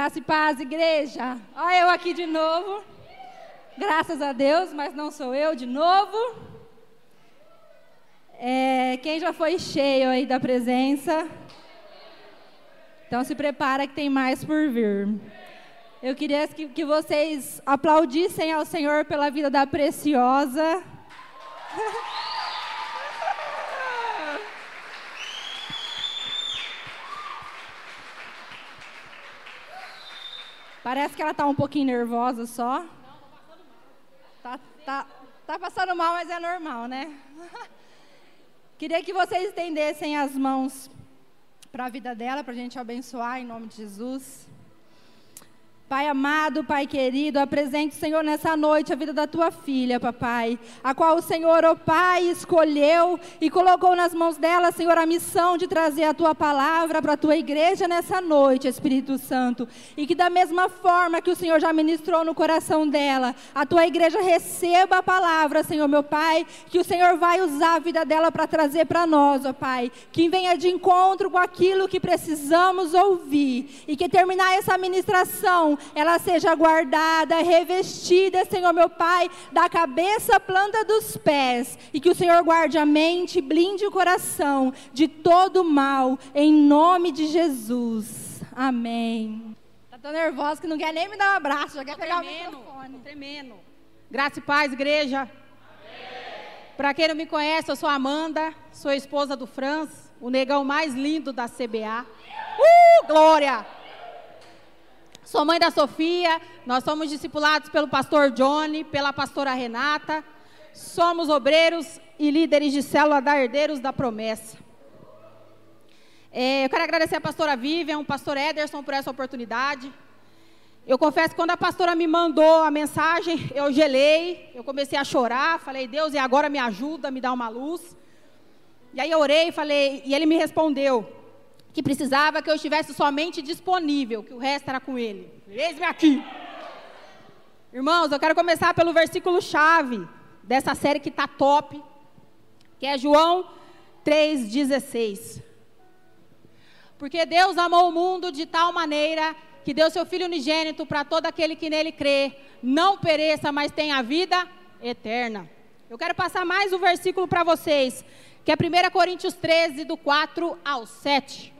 Graça e paz, igreja. Olha eu aqui de novo. Graças a Deus, mas não sou eu de novo. É, quem já foi cheio aí da presença? Então se prepara que tem mais por vir. Eu queria que, que vocês aplaudissem ao Senhor pela vida da preciosa. Parece que ela está um pouquinho nervosa só. Não. Tá, tá, tá passando mal, mas é normal, né? Queria que vocês estendessem as mãos para a vida dela, para a gente abençoar em nome de Jesus. Pai amado, Pai querido, apresente, Senhor, nessa noite a vida da tua filha, papai, a qual o Senhor, ó Pai, escolheu e colocou nas mãos dela, Senhor, a missão de trazer a tua palavra para a tua igreja nessa noite, Espírito Santo. E que da mesma forma que o Senhor já ministrou no coração dela, a tua igreja receba a palavra, Senhor, meu Pai, que o Senhor vai usar a vida dela para trazer para nós, ó Pai, que venha de encontro com aquilo que precisamos ouvir e que terminar essa ministração ela seja guardada, revestida, Senhor meu Pai, da cabeça à planta dos pés, e que o Senhor guarde a mente, blinde o coração de todo mal, em nome de Jesus. Amém. Tá tão nervosa que não quer nem me dar um abraço, já quer tô pegar tremendo, o microfone. Tremendo. Graça e paz, igreja. Para quem não me conhece, eu sou Amanda, sou esposa do Franz, o negão mais lindo da CBA. Uh, glória! Sou mãe da Sofia, nós somos discipulados pelo pastor Johnny, pela pastora Renata. Somos obreiros e líderes de célula da Herdeiros da Promessa. É, eu quero agradecer a pastora Vivian, o pastor Ederson por essa oportunidade. Eu confesso que quando a pastora me mandou a mensagem, eu gelei, eu comecei a chorar, falei, Deus, e agora me ajuda, me dá uma luz. E aí eu orei, falei, e ele me respondeu, que precisava que eu estivesse somente disponível, que o resto era com ele. Eis-me aqui. Irmãos, eu quero começar pelo versículo chave dessa série que está top, que é João 3,16. Porque Deus amou o mundo de tal maneira que deu seu Filho unigênito para todo aquele que nele crê, não pereça, mas tenha vida eterna. Eu quero passar mais um versículo para vocês, que é 1 Coríntios 13, do 4 ao 7.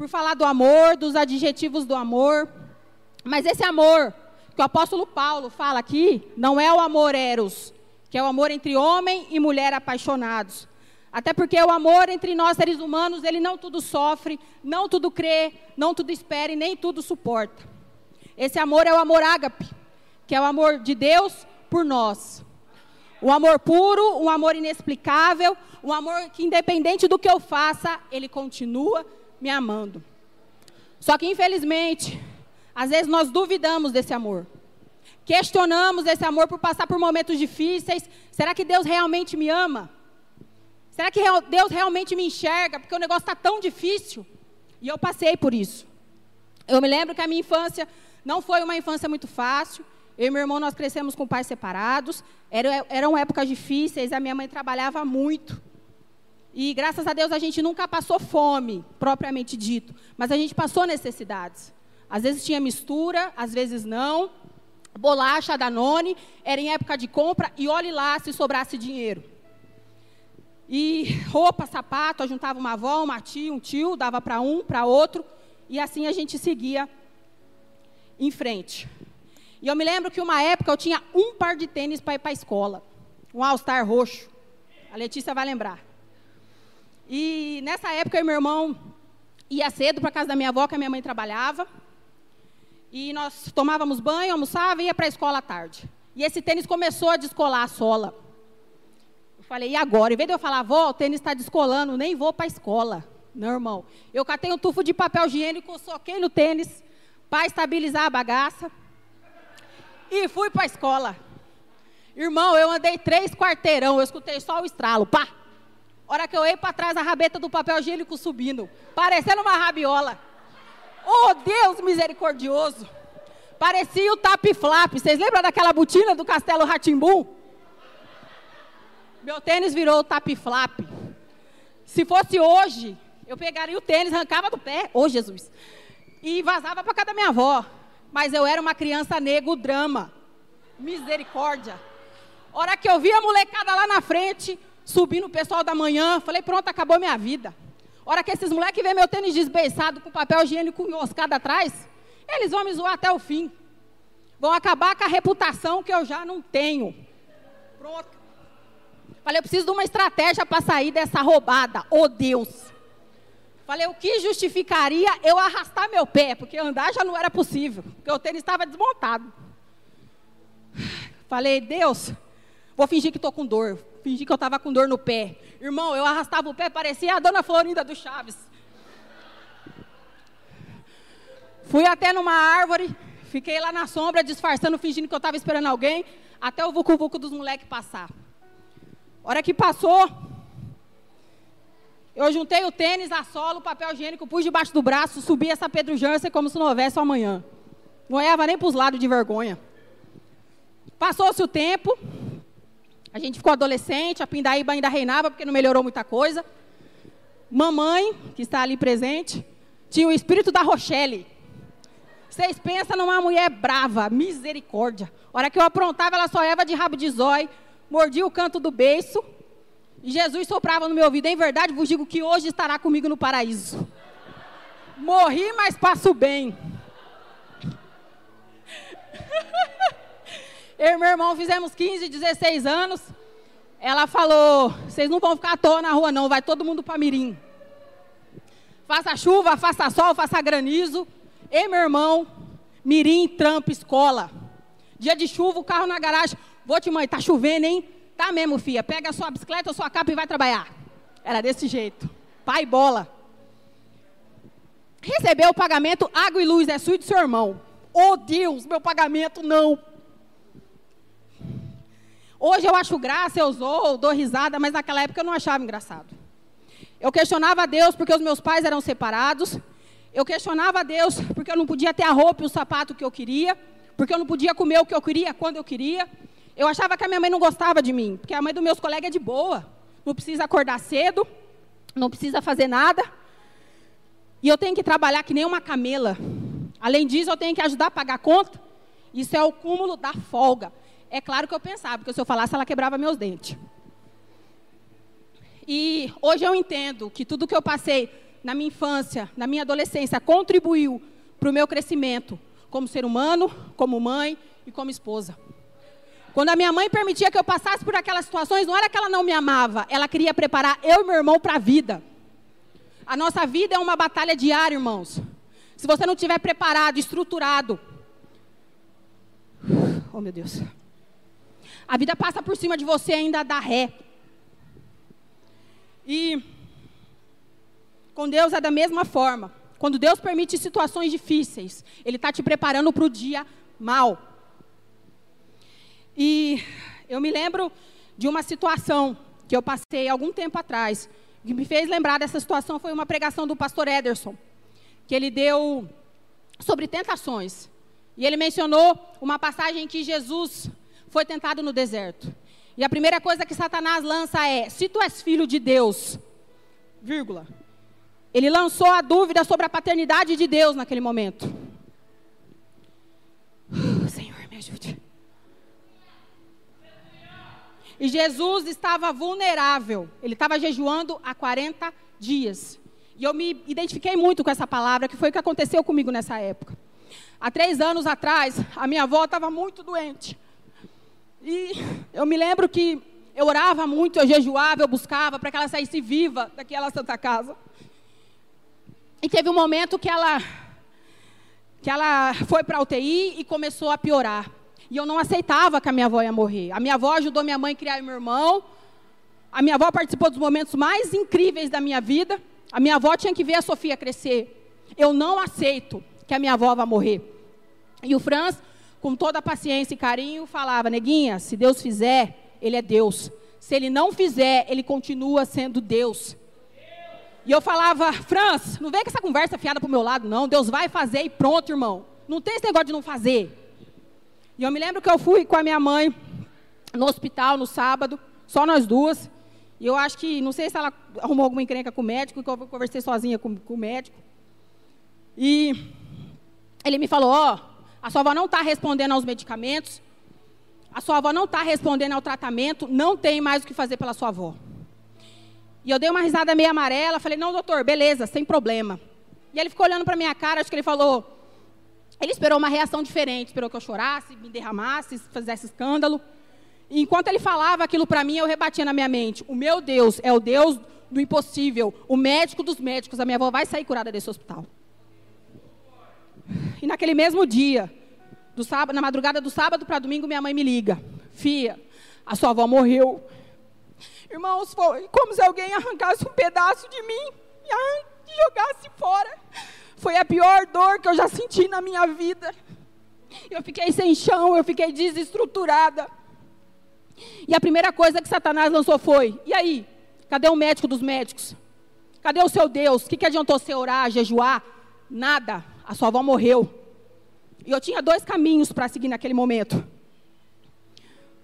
por falar do amor, dos adjetivos do amor. Mas esse amor que o apóstolo Paulo fala aqui, não é o amor eros, que é o amor entre homem e mulher apaixonados. Até porque o amor entre nós seres humanos, ele não tudo sofre, não tudo crê, não tudo espera e nem tudo suporta. Esse amor é o amor ágape, que é o amor de Deus por nós. Um amor puro, um amor inexplicável, um amor que independente do que eu faça, ele continua me amando. Só que, infelizmente, às vezes nós duvidamos desse amor. Questionamos esse amor por passar por momentos difíceis. Será que Deus realmente me ama? Será que Deus realmente me enxerga? Porque o negócio está tão difícil. E eu passei por isso. Eu me lembro que a minha infância não foi uma infância muito fácil. Eu e meu irmão, nós crescemos com pais separados. Eram, eram épocas difíceis, a minha mãe trabalhava muito. E graças a Deus a gente nunca passou fome, propriamente dito, mas a gente passou necessidades. Às vezes tinha mistura, às vezes não. Bolacha, Danone, era em época de compra e olhe lá se sobrasse dinheiro. E roupa, sapato, juntava uma avó, uma tia, um tio, dava para um, para outro, e assim a gente seguia em frente. E eu me lembro que uma época eu tinha um par de tênis para ir para a escola, um All-Star roxo. A Letícia vai lembrar. E nessa época, eu e meu irmão ia cedo para casa da minha avó, que a minha mãe trabalhava. E nós tomávamos banho, almoçava e ia para a escola à tarde. E esse tênis começou a descolar a sola. Eu falei, e agora? Em vez de eu falar, avó, o tênis está descolando, nem vou para a escola. Não, irmão. Eu catei um tufo de papel higiênico, soquei no tênis, para estabilizar a bagaça. E fui para a escola. Irmão, eu andei três quarteirão, eu escutei só o estralo, pá. Hora que eu ia para trás, a rabeta do papel higiênico subindo, parecendo uma rabiola. Oh, Deus misericordioso. Parecia o tap-flap. Vocês lembram daquela botina do Castelo Ratimbum? Meu tênis virou o tap-flap. Se fosse hoje, eu pegaria o tênis, arrancava do pé, ô oh, Jesus, e vazava para casa da minha avó. Mas eu era uma criança nego drama. Misericórdia. Hora que eu vi a molecada lá na frente, subindo o pessoal da manhã, falei, pronto, acabou minha vida. Hora que esses moleques veem meu tênis desbeiçado com papel higiênico enroscado atrás, eles vão me zoar até o fim. Vão acabar com a reputação que eu já não tenho. Pronto. Falei, eu preciso de uma estratégia para sair dessa roubada. Oh Deus. Falei, o que justificaria eu arrastar meu pé? Porque andar já não era possível, porque o tênis estava desmontado. Falei, Deus, vou fingir que estou com dor. Fingi que eu estava com dor no pé. Irmão, eu arrastava o pé, parecia a dona Florinda do Chaves. Fui até numa árvore, fiquei lá na sombra, disfarçando, fingindo que eu estava esperando alguém, até o vucu-vucu dos moleques passar. Hora que passou, eu juntei o tênis, a sola, o papel higiênico, pus debaixo do braço, subi essa Pedro Jansen como se não houvesse amanhã. Não olhava nem para os lados de vergonha. Passou-se o tempo, a gente ficou adolescente, a Pindaíba ainda reinava porque não melhorou muita coisa. Mamãe, que está ali presente, tinha o espírito da Rochelle. Vocês pensam numa mulher brava, misericórdia. A hora que eu aprontava, ela só eva de rabo de zói, mordia o canto do beiço. E Jesus soprava no meu ouvido: Em verdade vos digo que hoje estará comigo no paraíso. Morri, mas passo bem. Eu e meu irmão fizemos 15, 16 anos. Ela falou: vocês não vão ficar à toa na rua, não, vai todo mundo para Mirim. Faça chuva, faça sol, faça granizo. E meu irmão, Mirim, trampa, escola. Dia de chuva, o carro na garagem. Vou te mãe, tá chovendo, hein? Tá mesmo, filha. Pega a sua bicicleta, a sua capa e vai trabalhar. Era desse jeito. Pai bola. Recebeu o pagamento, água e luz, é sua e do seu irmão. Oh Deus, meu pagamento não. Hoje eu acho graça, eu zoo, dou risada, mas naquela época eu não achava engraçado. Eu questionava a Deus porque os meus pais eram separados. Eu questionava a Deus porque eu não podia ter a roupa e o sapato que eu queria. Porque eu não podia comer o que eu queria quando eu queria. Eu achava que a minha mãe não gostava de mim. Porque a mãe dos meus colegas é de boa. Não precisa acordar cedo. Não precisa fazer nada. E eu tenho que trabalhar que nem uma camela. Além disso, eu tenho que ajudar a pagar a conta. Isso é o cúmulo da folga. É claro que eu pensava, porque se eu falasse, ela quebrava meus dentes. E hoje eu entendo que tudo que eu passei na minha infância, na minha adolescência, contribuiu para o meu crescimento como ser humano, como mãe e como esposa. Quando a minha mãe permitia que eu passasse por aquelas situações, não era que ela não me amava, ela queria preparar eu e meu irmão para a vida. A nossa vida é uma batalha diária, irmãos. Se você não estiver preparado, estruturado. Oh, meu Deus. A vida passa por cima de você ainda dá ré. E com Deus é da mesma forma. Quando Deus permite situações difíceis, Ele está te preparando para o dia mal. E eu me lembro de uma situação que eu passei algum tempo atrás. O que me fez lembrar dessa situação foi uma pregação do pastor Ederson, que ele deu sobre tentações. E ele mencionou uma passagem que Jesus foi tentado no deserto. E a primeira coisa que Satanás lança é: se tu és filho de Deus, vírgula. Ele lançou a dúvida sobre a paternidade de Deus naquele momento. Uh, Senhor, me ajude. E Jesus estava vulnerável. Ele estava jejuando há 40 dias. E eu me identifiquei muito com essa palavra, que foi o que aconteceu comigo nessa época. Há três anos atrás, a minha avó estava muito doente. E eu me lembro que eu orava muito, eu jejuava, eu buscava para que ela saísse viva daquela santa casa. E teve um momento que ela que ela foi para a UTI e começou a piorar. E eu não aceitava que a minha avó ia morrer. A minha avó ajudou minha mãe a criar meu irmão. A minha avó participou dos momentos mais incríveis da minha vida. A minha avó tinha que ver a Sofia crescer. Eu não aceito que a minha avó vai morrer. E o Franz, com toda a paciência e carinho, falava: Neguinha, se Deus fizer, Ele é Deus. Se Ele não fizer, Ele continua sendo Deus. E eu falava, Franz, não vem com essa conversa fiada para o meu lado, não. Deus vai fazer e pronto, irmão. Não tem esse negócio de não fazer. E eu me lembro que eu fui com a minha mãe no hospital no sábado, só nós duas. E eu acho que, não sei se ela arrumou alguma encrenca com o médico, que eu conversei sozinha com, com o médico. E ele me falou: Ó, oh, a sua avó não está respondendo aos medicamentos, a sua avó não está respondendo ao tratamento, não tem mais o que fazer pela sua avó. E eu dei uma risada meio amarela, falei: Não, doutor, beleza, sem problema. E ele ficou olhando para minha cara, acho que ele falou. Ele esperou uma reação diferente, esperou que eu chorasse, me derramasse, fizesse escândalo. E enquanto ele falava aquilo para mim, eu rebatia na minha mente: o meu Deus é o Deus do impossível, o médico dos médicos. A minha avó vai sair curada desse hospital. E naquele mesmo dia, sábado, na madrugada do sábado para domingo, minha mãe me liga: Fia, a sua avó morreu. Irmãos, foi como se alguém arrancasse um pedaço de mim e jogasse fora. Foi a pior dor que eu já senti na minha vida. Eu fiquei sem chão, eu fiquei desestruturada. E a primeira coisa que Satanás lançou foi: e aí? Cadê o médico dos médicos? Cadê o seu Deus? O que, que adiantou você orar, jejuar? Nada. A sua avó morreu. E eu tinha dois caminhos para seguir naquele momento.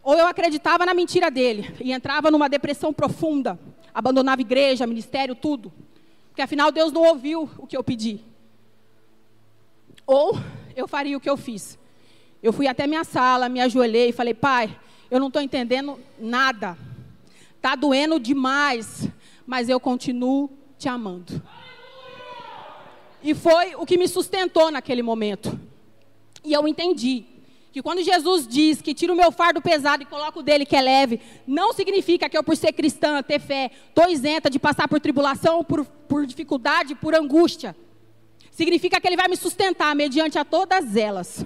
Ou eu acreditava na mentira dele e entrava numa depressão profunda, abandonava igreja, ministério, tudo. Porque afinal Deus não ouviu o que eu pedi. Ou eu faria o que eu fiz. Eu fui até minha sala, me ajoelhei e falei: Pai, eu não estou entendendo nada. Está doendo demais, mas eu continuo te amando. E foi o que me sustentou naquele momento. E eu entendi que quando Jesus diz que tira o meu fardo pesado e coloca o dele que é leve, não significa que eu, por ser cristã, ter fé, estou isenta de passar por tribulação, por, por dificuldade, por angústia. Significa que ele vai me sustentar mediante a todas elas.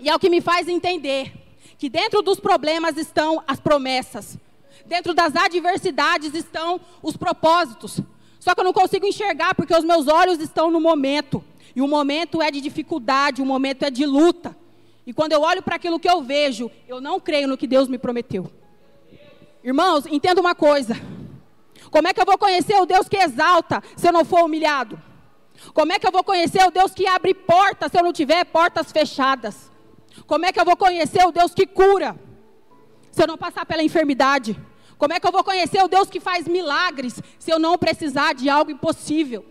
E é o que me faz entender que dentro dos problemas estão as promessas, dentro das adversidades estão os propósitos. Só que eu não consigo enxergar porque os meus olhos estão no momento. E o momento é de dificuldade, o momento é de luta. E quando eu olho para aquilo que eu vejo, eu não creio no que Deus me prometeu. Irmãos, entenda uma coisa. Como é que eu vou conhecer o Deus que exalta se eu não for humilhado? Como é que eu vou conhecer o Deus que abre portas se eu não tiver portas fechadas? Como é que eu vou conhecer o Deus que cura se eu não passar pela enfermidade? Como é que eu vou conhecer o Deus que faz milagres se eu não precisar de algo impossível?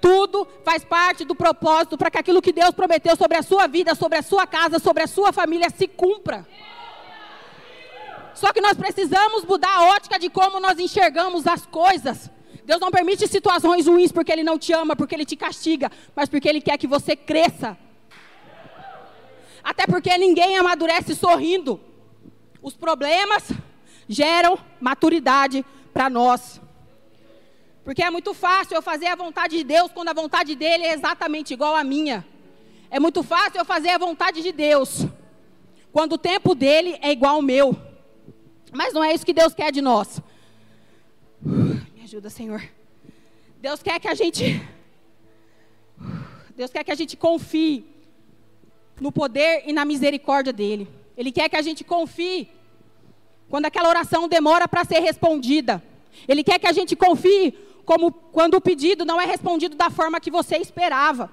Tudo faz parte do propósito para que aquilo que Deus prometeu sobre a sua vida, sobre a sua casa, sobre a sua família se cumpra. Só que nós precisamos mudar a ótica de como nós enxergamos as coisas. Deus não permite situações ruins porque Ele não te ama, porque Ele te castiga, mas porque Ele quer que você cresça. Até porque ninguém amadurece sorrindo. Os problemas geram maturidade para nós. Porque é muito fácil eu fazer a vontade de Deus quando a vontade dele é exatamente igual à minha. É muito fácil eu fazer a vontade de Deus quando o tempo dele é igual ao meu. Mas não é isso que Deus quer de nós. Me ajuda, Senhor. Deus quer que a gente Deus quer que a gente confie no poder e na misericórdia dele. Ele quer que a gente confie quando aquela oração demora para ser respondida. Ele quer que a gente confie como quando o pedido não é respondido da forma que você esperava.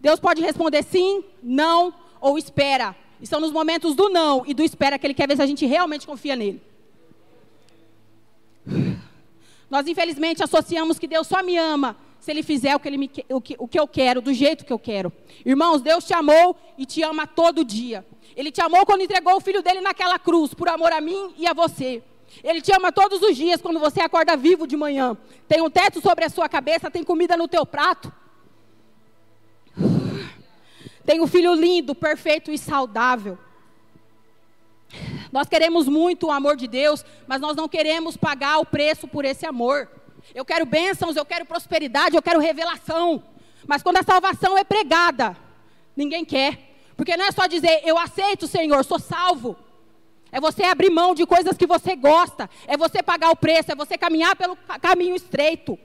Deus pode responder sim, não ou espera. E são nos momentos do não e do espera que ele quer ver se a gente realmente confia nele. Nós infelizmente associamos que Deus só me ama se Ele fizer o que, ele me, o, que, o que eu quero, do jeito que eu quero. Irmãos, Deus te amou e te ama todo dia. Ele te amou quando entregou o filho dele naquela cruz, por amor a mim e a você. Ele te ama todos os dias quando você acorda vivo de manhã. Tem um teto sobre a sua cabeça, tem comida no teu prato. Tem um filho lindo, perfeito e saudável. Nós queremos muito o amor de Deus, mas nós não queremos pagar o preço por esse amor. Eu quero bênçãos, eu quero prosperidade, eu quero revelação. Mas quando a salvação é pregada, ninguém quer. Porque não é só dizer, eu aceito, Senhor, sou salvo. É você abrir mão de coisas que você gosta. É você pagar o preço. É você caminhar pelo caminho estreito.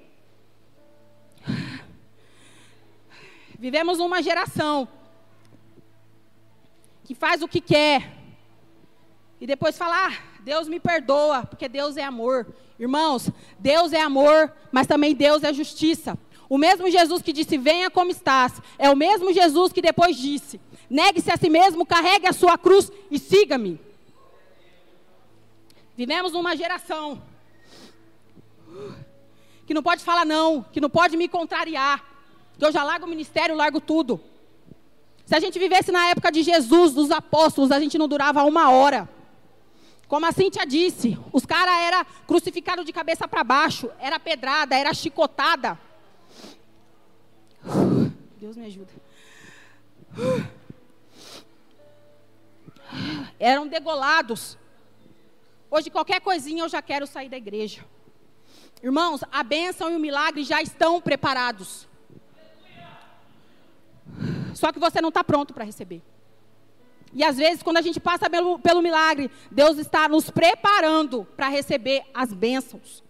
Vivemos numa geração que faz o que quer e depois fala: ah, Deus me perdoa, porque Deus é amor. Irmãos, Deus é amor, mas também Deus é justiça. O mesmo Jesus que disse: Venha como estás, é o mesmo Jesus que depois disse: Negue-se a si mesmo, carregue a sua cruz e siga-me. Vivemos numa geração que não pode falar não, que não pode me contrariar, que eu já largo o ministério, largo tudo. Se a gente vivesse na época de Jesus, dos apóstolos, a gente não durava uma hora. Como a Cíntia disse, os caras eram crucificados de cabeça para baixo, era pedrada, era chicotada. Deus me ajuda. Eram degolados. Hoje, qualquer coisinha eu já quero sair da igreja. Irmãos, a bênção e o milagre já estão preparados. Só que você não está pronto para receber. E às vezes, quando a gente passa pelo, pelo milagre, Deus está nos preparando para receber as bênçãos.